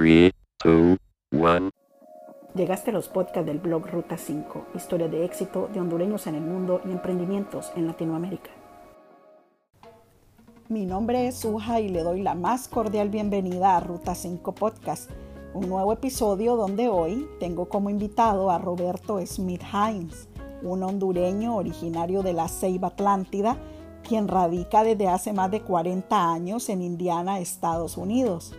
3, 2, 1. Llegaste a los podcasts del blog Ruta 5, historia de éxito de hondureños en el mundo y emprendimientos en Latinoamérica. Mi nombre es Suja y le doy la más cordial bienvenida a Ruta 5 Podcast, un nuevo episodio donde hoy tengo como invitado a Roberto Smith Hines, un hondureño originario de la Ceiba Atlántida, quien radica desde hace más de 40 años en Indiana, Estados Unidos.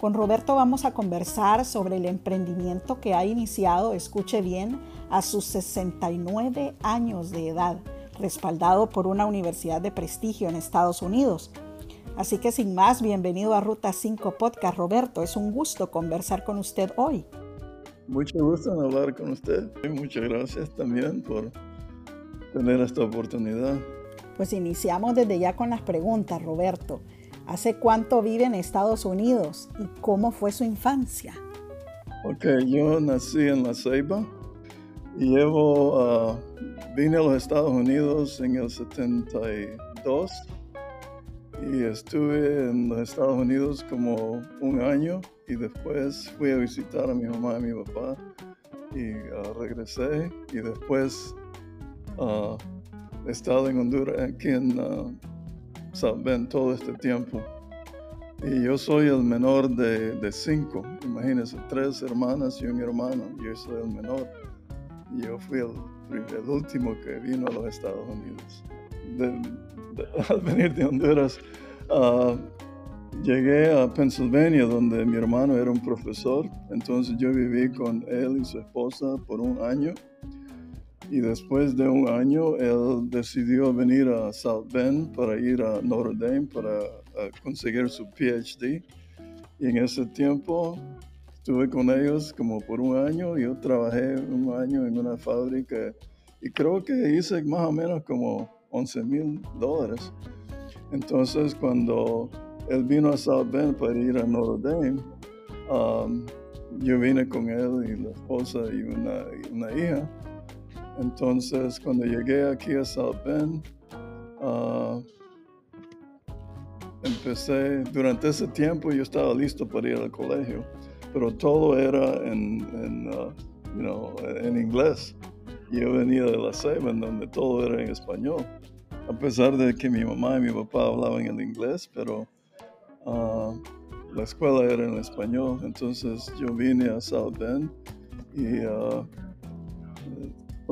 Con Roberto vamos a conversar sobre el emprendimiento que ha iniciado, escuche bien, a sus 69 años de edad respaldado por una universidad de prestigio en Estados Unidos. Así que sin más, bienvenido a Ruta 5 Podcast, Roberto. Es un gusto conversar con usted hoy. Mucho gusto en hablar con usted. Y muchas gracias también por tener esta oportunidad. Pues iniciamos desde ya con las preguntas, Roberto. ¿Hace cuánto vive en Estados Unidos y cómo fue su infancia? Ok, yo nací en La Ceiba y llevo uh, Vine a los Estados Unidos en el 72 y estuve en los Estados Unidos como un año y después fui a visitar a mi mamá y mi papá y uh, regresé y después uh, he estado en Honduras, aquí en Bend todo este tiempo. Y yo soy el menor de, de cinco, imagínense, tres hermanas y un hermano, yo soy el menor. Yo fui el el último que vino a los Estados Unidos. al venir de Honduras, ah, llegué a Pennsylvania, donde mi hermano era un profesor. Entonces yo viví con él y su esposa por un año. Y después de un año, él decidió venir a South Bend para ir a Notre Dame para conseguir su PhD. Y en ese tiempo Estuve con ellos como por un año. Yo trabajé un año en una fábrica y creo que hice más o menos como 11 mil dólares. Entonces, cuando él vino a South Bend para ir a Notre Dame, um, yo vine con él y la esposa y una, una, hija. Entonces, cuando llegué aquí a Bend, uh, empecé, durante ese tiempo yo estaba listo para ir al colegio pero todo era en, en, uh, you know, en inglés. Yo venía de la SEMA, donde todo era en español. A pesar de que mi mamá y mi papá hablaban el inglés, pero uh, la escuela era en español. Entonces yo vine a South Bend y uh,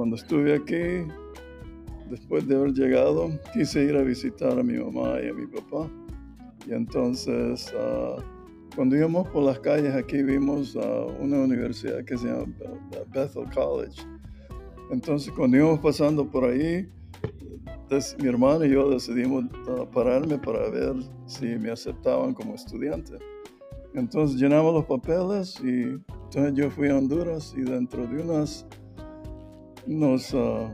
cuando estuve aquí, después de haber llegado, quise ir a visitar a mi mamá y a mi papá. Y entonces cuando íbamos por las calles aquí vimos una universidad que se llama Bethel College. Entonces cuando íbamos pasando por ahí, mi hermano y yo decidimos uh, pararme para ver si me aceptaban como estudiante. Entonces llenamos los papeles y entonces yo fui a Honduras y dentro de unas, unos uh,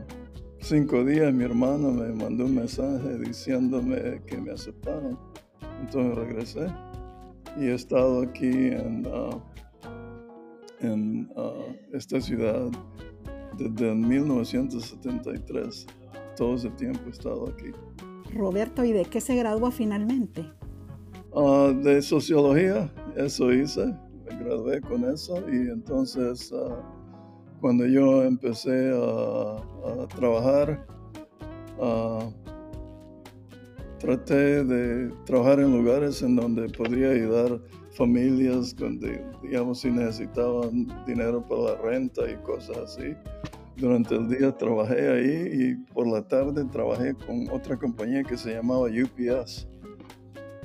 cinco días mi hermano me mandó un mensaje diciéndome que me aceptaron. Entonces regresé y he estado aquí en, uh, en uh, esta ciudad desde 1973. Todo ese tiempo he estado aquí. Roberto, ¿y de qué se graduó finalmente? Uh, de sociología, eso hice, me gradué con eso y entonces cuando yo empecé a, trabajar, traté de trabajar en lugares en donde podría ayudar familias donde, digamos, si necesitaban dinero para la renta y cosas así. Durante el día trabajé ahí y por la tarde trabajé con otra compañía que se llamaba UPS.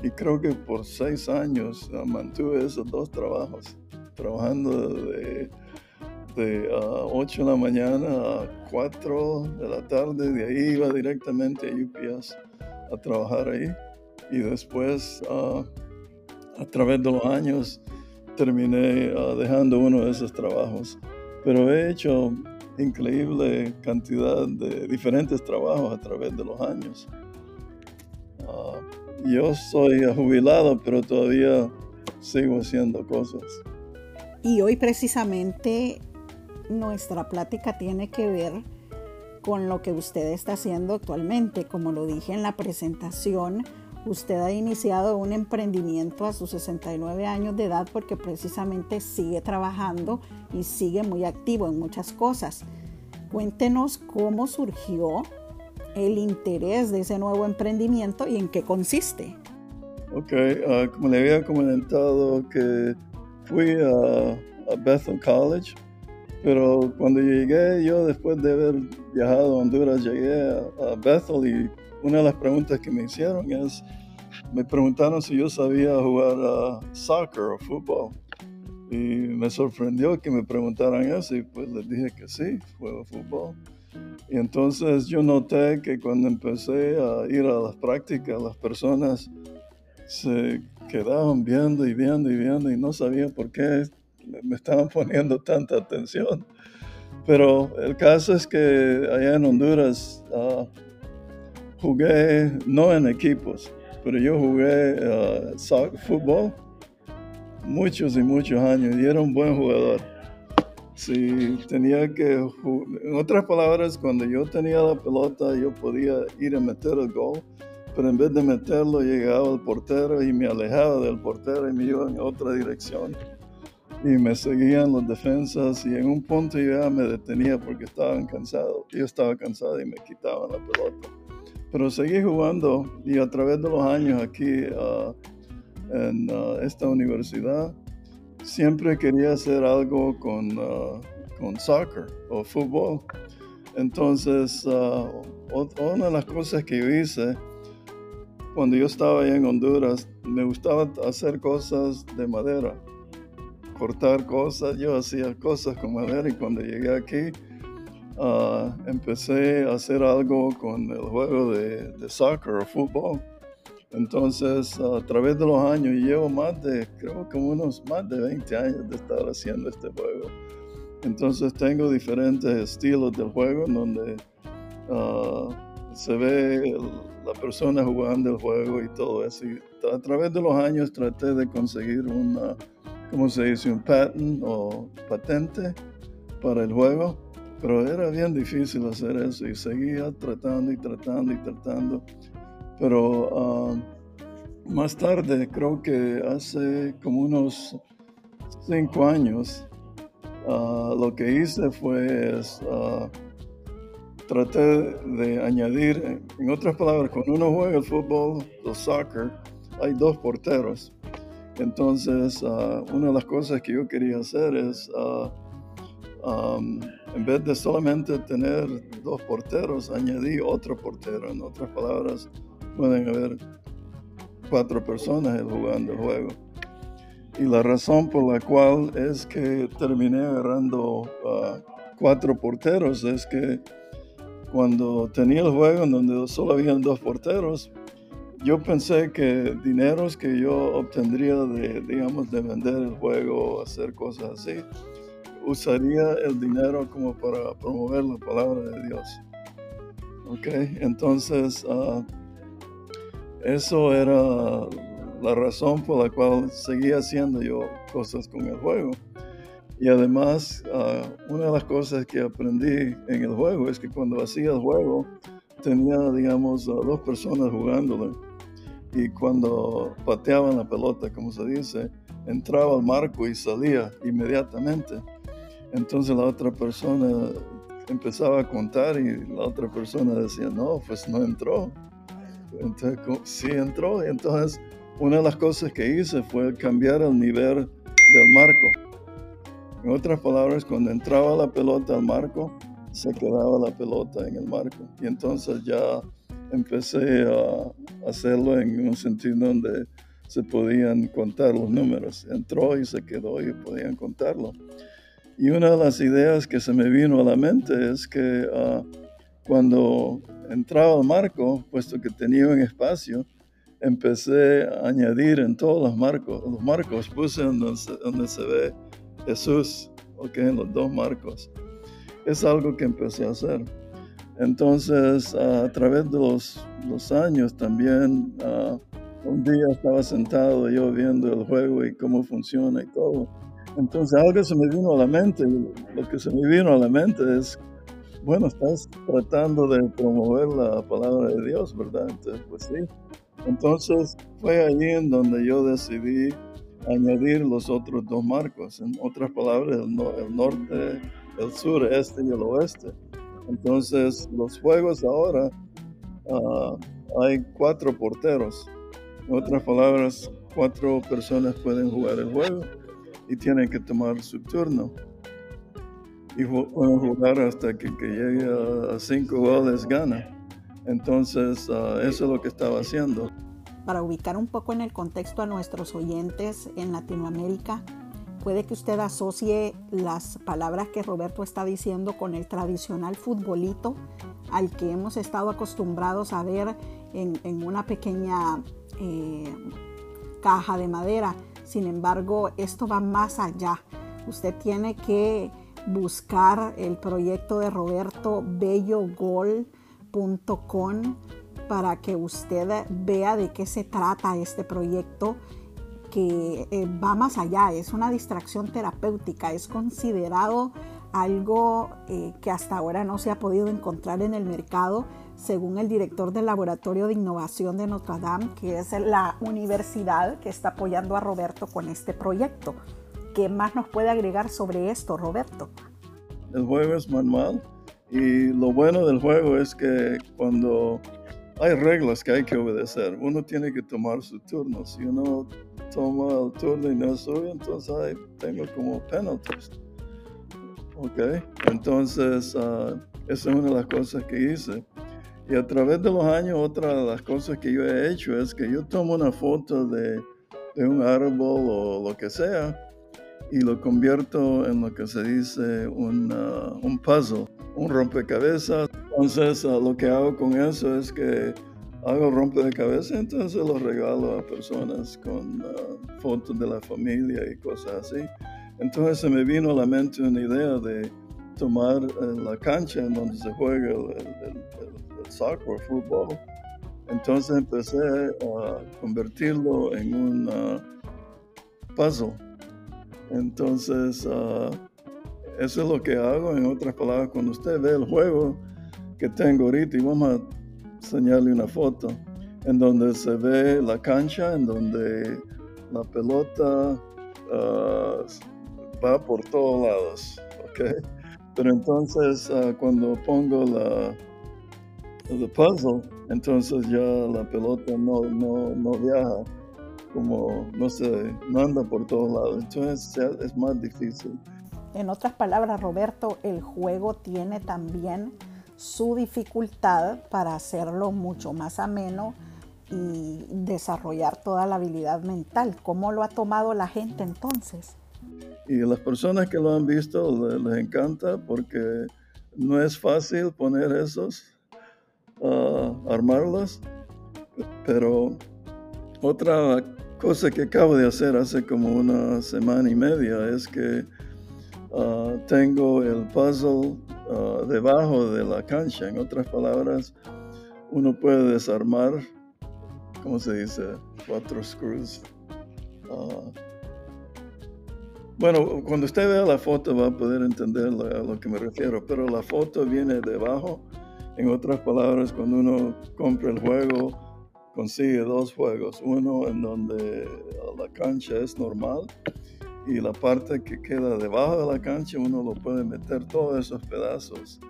Y creo que por seis años mantuve esos dos trabajos, trabajando de, de 8 ah, de la mañana a 4 de la tarde, de ahí iba directamente a UPS a trabajar ahí y después ah, a través de los años terminé ah, dejando uno de esos trabajos. Pero he hecho increíble cantidad de diferentes trabajos a través de los años. Yo soy jubilado, pero todavía sigo haciendo cosas. Y hoy precisamente nuestra plática tiene que ver con lo que usted está haciendo actualmente. Como lo dije en la presentación, Usted ha iniciado un emprendimiento a sus 69 años de edad porque precisamente sigue trabajando y sigue muy activo en muchas cosas. Cuéntenos cómo surgió el interés de ese nuevo emprendimiento y en qué consiste. Ok, ah, como le había comentado que fui a, Bethel College, pero cuando llegué, yo después de haber viajado a Honduras, llegué a, a Bethel y una de las preguntas que me hicieron es, me preguntaron si yo sabía jugar a soccer o fútbol. Y me sorprendió que me preguntaran eso y pues les dije que sí, juego fútbol. Y entonces yo noté que cuando empecé a ir a las prácticas, las personas se quedaban viendo y viendo y viendo y no sabía por qué me estaban poniendo tanta atención. Pero el caso es que allá en Honduras uh, jugué, no en equipos, pero yo jugué uh, fútbol muchos y muchos años y era un buen jugador. Si tenía que, en otras palabras, cuando yo tenía la pelota, yo podía ir a meter el gol, pero en vez de meterlo, llegaba el portero y me alejaba del portero y me iba en otra dirección. Y me seguían los defensas y en un punto ya me detenía porque estaban cansados. Yo estaba cansado y me quitaban la pelota. Pero seguí jugando y a través de los años aquí uh, en uh, esta universidad, siempre quería hacer algo con, uh, con soccer o fútbol. Entonces, una de las cosas que yo hice cuando yo estaba allá en Honduras, me gustaba hacer cosas de madera, cortar cosas. Yo hacía cosas con madera y cuando llegué aquí, uh, empecé a hacer algo con el juego de, soccer o fútbol. Entonces, a través de los años, llevo más de, creo que unos más de 20 años de estar haciendo este juego. Entonces, tengo diferentes estilos del juego en donde uh, se ve la persona jugando el juego y todo eso. A través de los años traté de conseguir una, ¿cómo se dice? Un patent o patente para el juego. Pero era bien difícil hacer eso y seguía tratando y tratando y tratando pero ah, más tarde, creo que hace como unos cinco años, ah, lo que hice fue uh, traté de añadir, en otras palabras, cuando uno juega el fútbol o soccer, hay dos porteros. Entonces, una de las cosas que yo quería hacer es, um, en vez de solamente tener dos porteros, añadí otro portero. En otras palabras, pueden haber cuatro personas jugando el juego. Y la razón por la cual es que terminé agarrando uh, cuatro porteros es que cuando tenía el juego en donde solo habían dos porteros, yo pensé que dineros que yo obtendría de, digamos, de vender el juego o hacer cosas así, usaría el dinero como para promover la palabra de Dios. Ok, entonces uh, eso era la razón por la cual seguía haciendo yo cosas con el juego. Y además, ah, una de las cosas que aprendí en el juego es que cuando hacía el juego, tenía, digamos, dos personas jugándolo. Y cuando pateaban la pelota, como se dice, entraba al marco y salía inmediatamente. Entonces la otra persona empezaba a contar y la otra persona decía, no, pues no entró. Entonces, sí entró. Entonces, una de las cosas que hice fue cambiar el nivel del marco. En otras palabras, cuando entraba la pelota al marco, se quedaba la pelota en el marco. Y entonces ya empecé a hacerlo en un sentido donde se podían contar los números. Entró y se quedó y podían contarlo. Y una de las ideas que se me vino a la mente es que ah, cuando entraba al marco, puesto que tenía un espacio, empecé a añadir en todos los marcos, los marcos puse donde se, donde se ve Jesús, ok, en los dos marcos. Es algo que empecé a hacer. Entonces, a través de los, años también, un día estaba sentado yo viendo el juego y cómo funciona y todo. Entonces, algo se me vino a la mente. Lo que se me vino a la mente es bueno, estás tratando de promover la palabra de Dios, ¿verdad? Entonces, pues sí, Entonces fue allí en donde yo decidí añadir los otros dos marcos, en otras palabras, el, norte, el sur, este y el oeste. Entonces los juegos ahora ah, hay cuatro porteros. En otras palabras, cuatro personas pueden jugar el juego y tienen que tomar su turno. Y pueden jugar hasta que, que llegue a cinco goles gana. Entonces, ah, eso es lo que estaba haciendo. Para ubicar un poco en el contexto a nuestros oyentes en Latinoamérica, puede que usted asocie las palabras que Roberto está diciendo con el tradicional futbolito al que hemos estado acostumbrados a ver en, una pequeña eh, caja de madera. Sin embargo, esto va más allá. Usted tiene que buscar el proyecto de Roberto Bello Gol para que usted vea de qué se trata este proyecto eh, va más allá, es una distracción terapéutica, es considerado algo eh, que hasta ahora no se ha podido encontrar en el mercado, según el director del Laboratorio de Innovación de Notre Dame, que es la universidad que está apoyando a Roberto con este proyecto. ¿Qué más nos puede agregar sobre esto, Roberto? El juego es manual y lo bueno del juego es que cuando hay reglas que hay que obedecer, uno tiene que tomar su turno. Si uno toma el turno y no es suyo, entonces hay, tengo como penalties. Ok, entonces uh, esa es una de las cosas que hice. Y a través de los años, otra de las cosas que yo he hecho es que yo tomo una foto de, de un árbol o lo que sea y lo convierto en lo que se dice un, un puzzle, un rompecabezas. Entonces lo que hago con eso es que hago rompecabezas, entonces lo regalo a personas con fotos de la familia y cosas así. Entonces se me vino a la mente una idea de tomar eh, la cancha en donde se juega el, el, el soccer, fútbol. Entonces empecé a convertirlo en un puzzle entonces, ah, eso es lo que hago. En otras palabras, cuando usted ve el juego que tengo ahorita, y vamos a enseñarle una foto, en donde se ve la cancha, en donde la pelota ah, va por todos lados. Pero entonces, ah, cuando pongo la, el puzzle, entonces ya la pelota no, no, no viaja como, no sé, no anda por todos lados. Entonces es más difícil. En otras palabras, Roberto, el juego tiene también su dificultad para hacerlo mucho más ameno y desarrollar toda la habilidad mental. ¿Cómo lo ha tomado la gente entonces? Y las personas que lo han visto les, encanta porque no es fácil poner esos, uh, armarlos, pero otra cosa que acabo de hacer hace como una semana y media es que ah, tengo el puzzle ah, debajo de la cancha. En otras palabras, uno puede desarmar, ¿cómo se dice? Cuatro screws. Ah, bueno, cuando usted vea la foto va a poder entender a lo que me refiero, pero la foto viene debajo. En otras palabras, cuando uno compra el juego, consigue dos juegos, uno en donde la cancha es normal y la parte que queda debajo de la cancha uno lo puede meter todos esos pedazos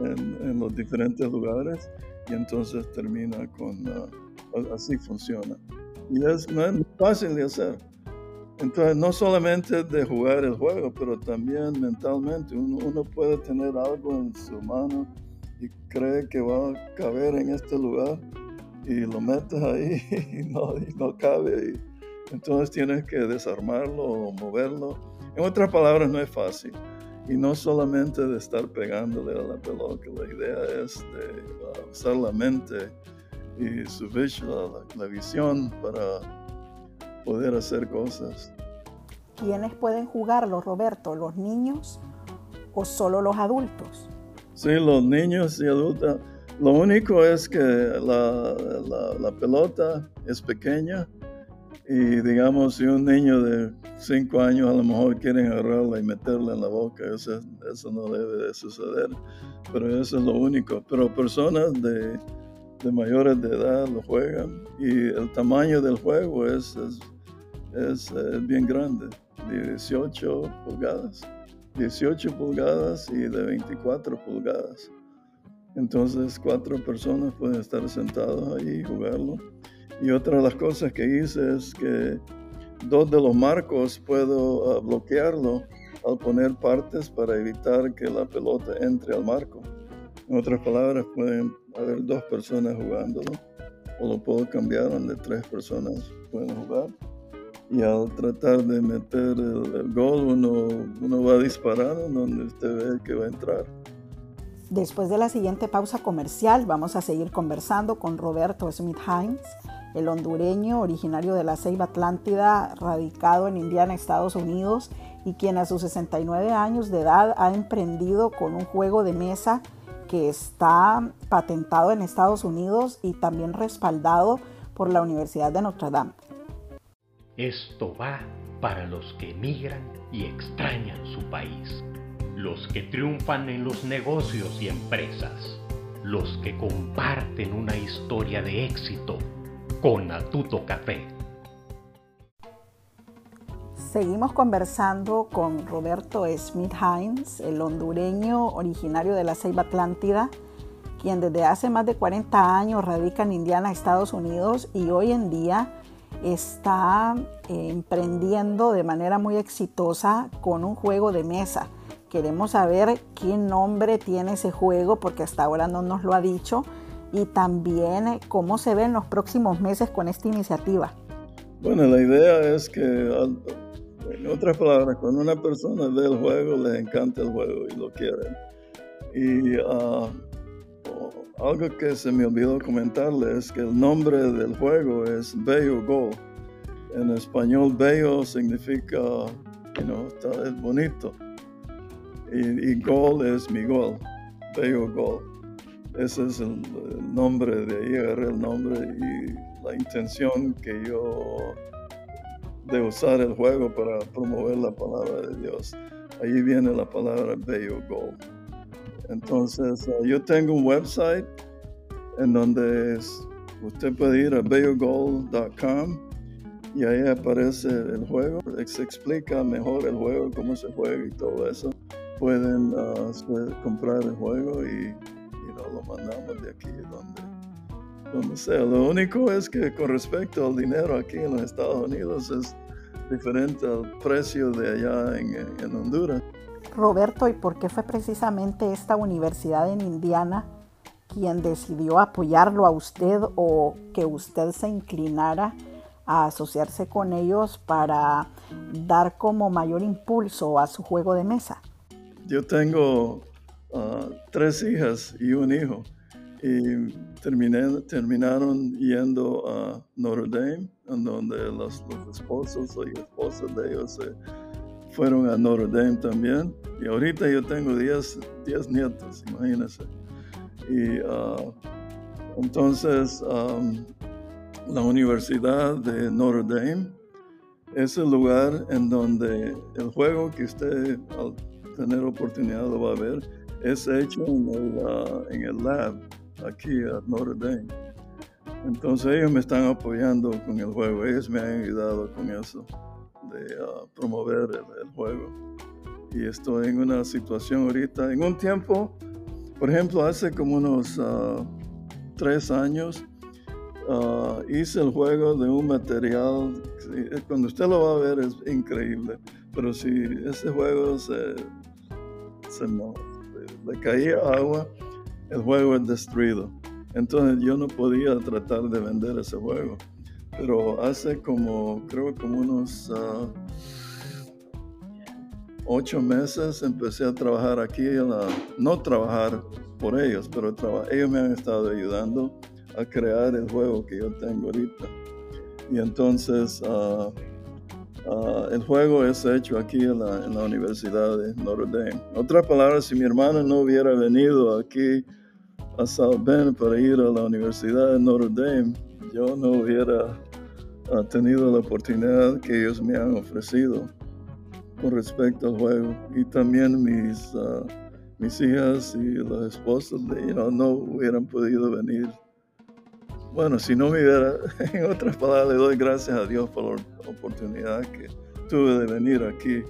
en, los diferentes lugares y entonces termina con, ah, así funciona. Y es, no es fácil de hacer. Entonces, no solamente de jugar el juego, pero también mentalmente. Uno, uno, puede tener algo en su mano y cree que va a caber en este lugar y lo metes ahí y no, no cabe. entonces tienes que desarmarlo o moverlo. En otras palabras, no es fácil. Y no solamente de estar pegándole a la pelota, la idea es de usar la mente y su visión, la, visión para poder hacer cosas. ¿Quiénes pueden jugarlo, Roberto? ¿Los niños o solo los adultos? Sí, los niños y adultos. Lo único es que la, pelota es pequeña y digamos si un niño de 5 años a lo mejor quiere agarrarla y meterla en la boca, eso, eso no debe de suceder, pero eso es lo único. Pero personas de de mayores de edad lo juegan y el tamaño del juego es, es, eh, bien grande, de 18 pulgadas, 18 pulgadas y de 24 pulgadas. Entonces cuatro personas pueden estar sentados ahí y jugarlo. Y otra de las cosas que hice es que dos de los marcos puedo ah, bloquearlo al poner partes para evitar que la pelota entre al marco. En otras palabras, pueden haber dos personas jugándolo o lo puedo cambiar donde tres personas pueden jugar. Y al tratar de meter el, gol, uno, uno va a disparar donde usted ve que va a entrar. Después de la siguiente pausa comercial, vamos a seguir conversando con Roberto Smith Hines, el hondureño originario de la Ceiba Atlántida, radicado en Indiana, Estados Unidos, y quien a sus 69 años de edad ha emprendido con un juego de mesa que está patentado en Estados Unidos y también respaldado por la Universidad de Notre Dame. Esto va para los que emigran y extrañan su país, los que triunfan en los negocios y empresas, los que comparten una historia de éxito con Atuto Café. Seguimos conversando con Roberto Smith Hines, el hondureño originario de la Ceiba Atlántida, quien desde hace más de 40 años radica en Indiana, Estados Unidos, y hoy en día está eh, emprendiendo de manera muy exitosa con un juego de mesa. Queremos saber qué nombre tiene ese juego porque hasta ahora no nos lo ha dicho y también eh, cómo se ve en los próximos meses con esta iniciativa. Bueno, la idea es que en otras palabras, cuando una persona ve el juego, le encanta el juego y lo quiere. Y ah, algo que se me olvidó comentarle es que el nombre del juego es Bello Gol. En español, bello significa, you know, es bonito. Y, y, gol es mi gol, Bello Gol. Ese es el, nombre, de agarré el nombre y la intención que yo de usar el juego para promover la palabra de Dios. Ahí viene la palabra Bello Gold. Entonces, uh, yo tengo un website en donde usted puede ir a bellogold.com y ahí aparece el juego. Se explica mejor el juego, cómo se juega y todo eso. Pueden uh, comprar el juego y, lo mandamos de aquí donde donde sea. Lo único es que con respecto al dinero aquí en los Estados Unidos es diferente al precio de allá en, Honduras. Roberto, ¿y por qué fue precisamente esta universidad en Indiana quien decidió apoyarlo a usted o que usted se inclinara a asociarse con ellos para dar como mayor impulso a su juego de mesa? Yo tengo ah, tres hijas y un hijo y terminé, terminaron yendo a Notre Dame, en donde los, esposos y esposas de ellos fueron a Notre Dame también. Y ahorita yo tengo 10, nietos, imagínense. Y uh, entonces la Universidad de Notre Dame es el lugar en donde el juego que usted tener oportunidad lo va a ver es hecho en el, uh, en el lab aquí a Notre Dame. Entonces ellos me están apoyando con el juego, ellos me han ayudado con eso, de ah, promover el, juego. Y estoy en una situación ahorita, en un tiempo, por ejemplo, hace como unos uh, tres años, uh, hice el juego de un material, cuando usted lo va a ver es increíble, pero si ese juego se, le caía agua, el juego es destruido. Entonces yo no podía tratar de vender ese juego. Pero hace como, creo como unos ah, ocho meses empecé a trabajar aquí, no trabajar por ellos, pero ellos me han estado ayudando a crear el juego que yo tengo ahorita. Y entonces ah, ah, el juego es hecho aquí en la, Universidad de Notre Dame. Otra palabra, si mi hermano no hubiera venido aquí, a South Bend para ir a la Universidad de Notre Dame, yo no hubiera ah, tenido la oportunidad que ellos me han ofrecido con respecto al juego. Y también mis, ah, mis hijas y las esposas de no hubieran podido venir bueno, si no me hubiera, en otras palabras, le doy gracias a Dios por la oportunidad que tuve de venir aquí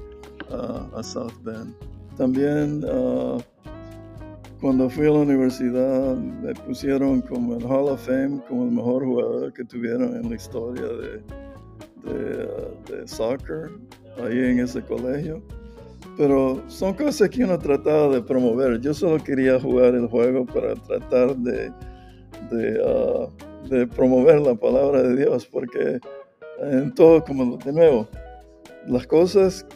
a South Bend. También uh, cuando fui a la universidad me pusieron como el Hall of Fame como el mejor jugador que tuvieron en la historia de, de, uh, soccer ahí en ese colegio. Pero son cosas que uno trataba de promover. Yo solo quería jugar el juego para tratar de, de, uh, de promover la palabra de Dios, porque en todo, como de nuevo, las cosas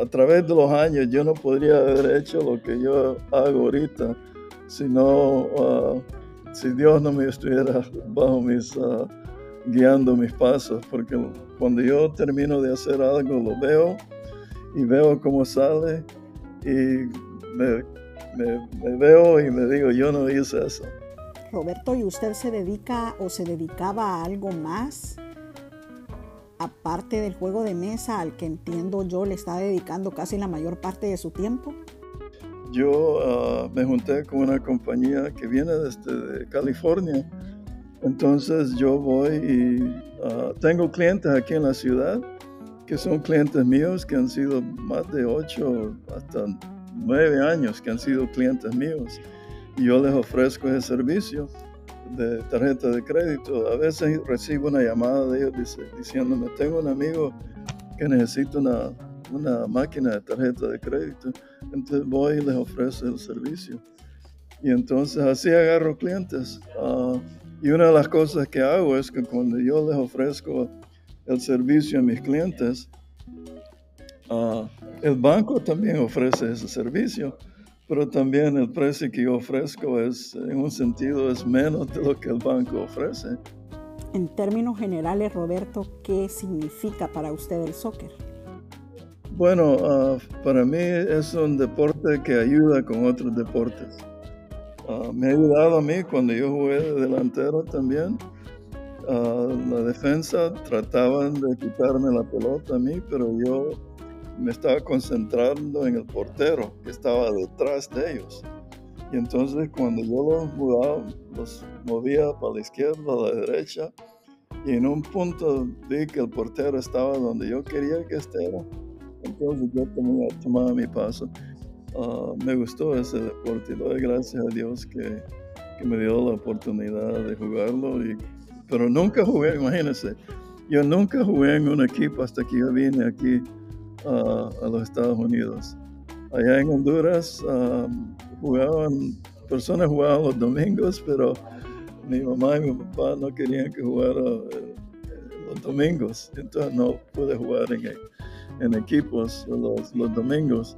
a través de los años yo no podría haber hecho lo que yo hago ahorita si no, uh, si Dios no me estuviera bajo mis, uh, guiando mis pasos, porque cuando yo termino de hacer algo lo veo y veo cómo sale y me, me veo y me digo, yo no hice eso. Roberto, ¿y usted se dedica o se dedicaba a algo más? aparte del juego de mesa al que entiendo yo le está dedicando casi la mayor parte de su tiempo? Yo ah, me junté con una compañía que viene desde California. Entonces yo voy y ah, tengo clientes aquí en la ciudad que son clientes míos que han sido más de ocho hasta nueve años que han sido clientes míos. Yo les ofrezco ese servicio de tarjeta de crédito. A veces recibo una llamada de ellos diciéndome, tengo un amigo que necesita una, una máquina de tarjeta de crédito. Entonces voy y les ofrezco el servicio. Y entonces así agarro clientes. Ah, y una de las cosas que hago es que cuando yo les ofrezco el servicio a mis clientes, uh, el banco también ofrece ese servicio pero también el precio que yo ofrezco es, en un sentido, es menos de lo que el banco ofrece. En términos generales, Roberto, ¿qué significa para usted el soccer? Bueno, ah, para mí es un deporte que ayuda con otros deportes. Ah, me ha ayudado a mí cuando yo jugué de delantero también. Uh, la defensa trataban de quitarme la pelota a mí, pero yo me estaba concentrando en el portero que estaba detrás de ellos. Y entonces cuando yo los jugaba, los movía para la izquierda, a la derecha, y en un punto vi que el portero estaba donde yo quería que estuviera. Entonces yo tomaba, mi paso. Ah, me gustó ese deporte y doy gracias a Dios que, me dio la oportunidad de jugarlo. Pero nunca jugué, imagínense, yo nunca jugué en un equipo hasta que yo vine aquí a los Estados Unidos. Allá en Honduras jugaban, personas jugaban los domingos, pero mi mamá y mi papá no querían que jugara eh, los domingos, entonces no pude jugar en, en equipos los, los, domingos,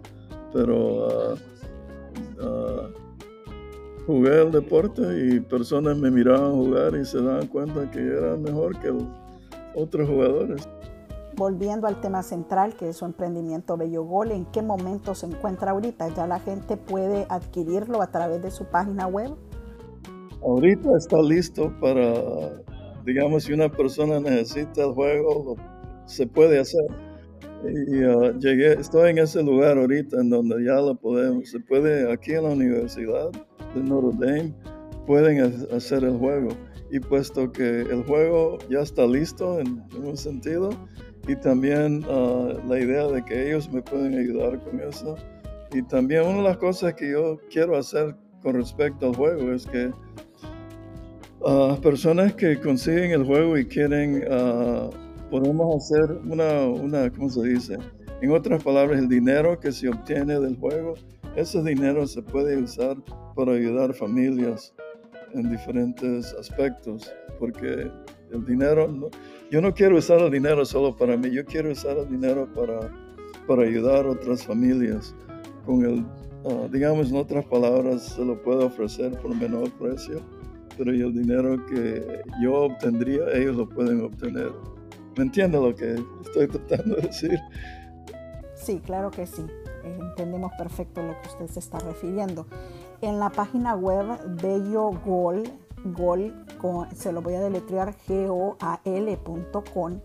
pero ah, ah, jugué el deporte y personas me miraban jugar y se daban cuenta que era mejor que otros jugadores. Volviendo al tema central, que es su emprendimiento Bello Gol, ¿en qué momento se encuentra ahorita? ¿Ya la gente puede adquirirlo a través de su página web? Ahorita está listo para, digamos, si una persona necesita el juego, se puede hacer. Y uh, llegué, estoy en ese lugar ahorita en donde ya lo podemos, se puede, aquí en la Universidad de Notre Dame, pueden hacer el juego. Y puesto que el juego ya está listo en un sentido, y también ah, la idea de que ellos me pueden ayudar con eso. Y también una de las cosas que yo quiero hacer con respecto al juego es que uh, personas que consiguen el juego y quieren, uh, podemos hacer una, una, ¿cómo se dice? En otras palabras, el dinero que se obtiene del juego, ese dinero se puede usar para ayudar familias en diferentes aspectos, porque el dinero, yo no quiero usar el dinero solo para mí, yo quiero usar el dinero para, para ayudar a otras familias. Con el, ah, digamos en otras palabras, se lo puedo ofrecer por menor precio, pero el dinero que yo obtendría, ellos lo pueden obtener. ¿Me entiende lo que estoy tratando de decir? Sí, claro que sí. Entendemos perfecto lo que usted se está refiriendo. En la página web Bello Gol Gol, se lo voy a deletrear goal.com,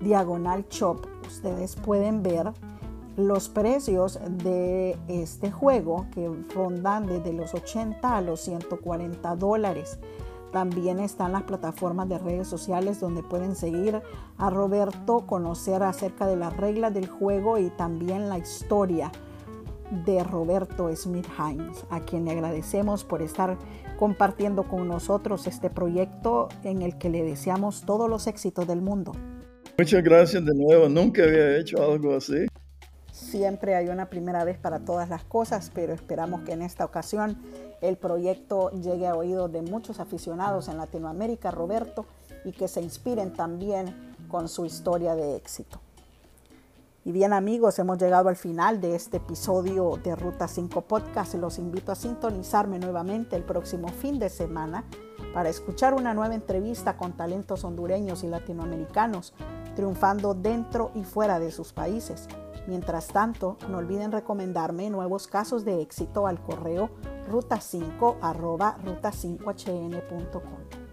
diagonal shop. Ustedes pueden ver los precios de este juego que rondan desde los 80 a los 140 dólares. También están las plataformas de redes sociales donde pueden seguir a Roberto, conocer acerca de las reglas del juego y también la historia de Roberto Smith Hines, a quien le agradecemos por estar compartiendo con nosotros este proyecto en el que le deseamos todos los éxitos del mundo. Muchas gracias de nuevo, nunca había hecho algo así. Siempre hay una primera vez para todas las cosas, pero esperamos que en esta ocasión el proyecto llegue a oídos de muchos aficionados en Latinoamérica, Roberto, y que se inspiren también con su historia de éxito. Y bien amigos, hemos llegado al final de este episodio de Ruta 5 Podcast. Los invito a sintonizarme nuevamente el próximo fin de semana para escuchar una nueva entrevista con talentos hondureños y latinoamericanos triunfando dentro y fuera de sus países. Mientras tanto, no olviden recomendarme nuevos casos de éxito al correo ruta5 ruta5hn.com.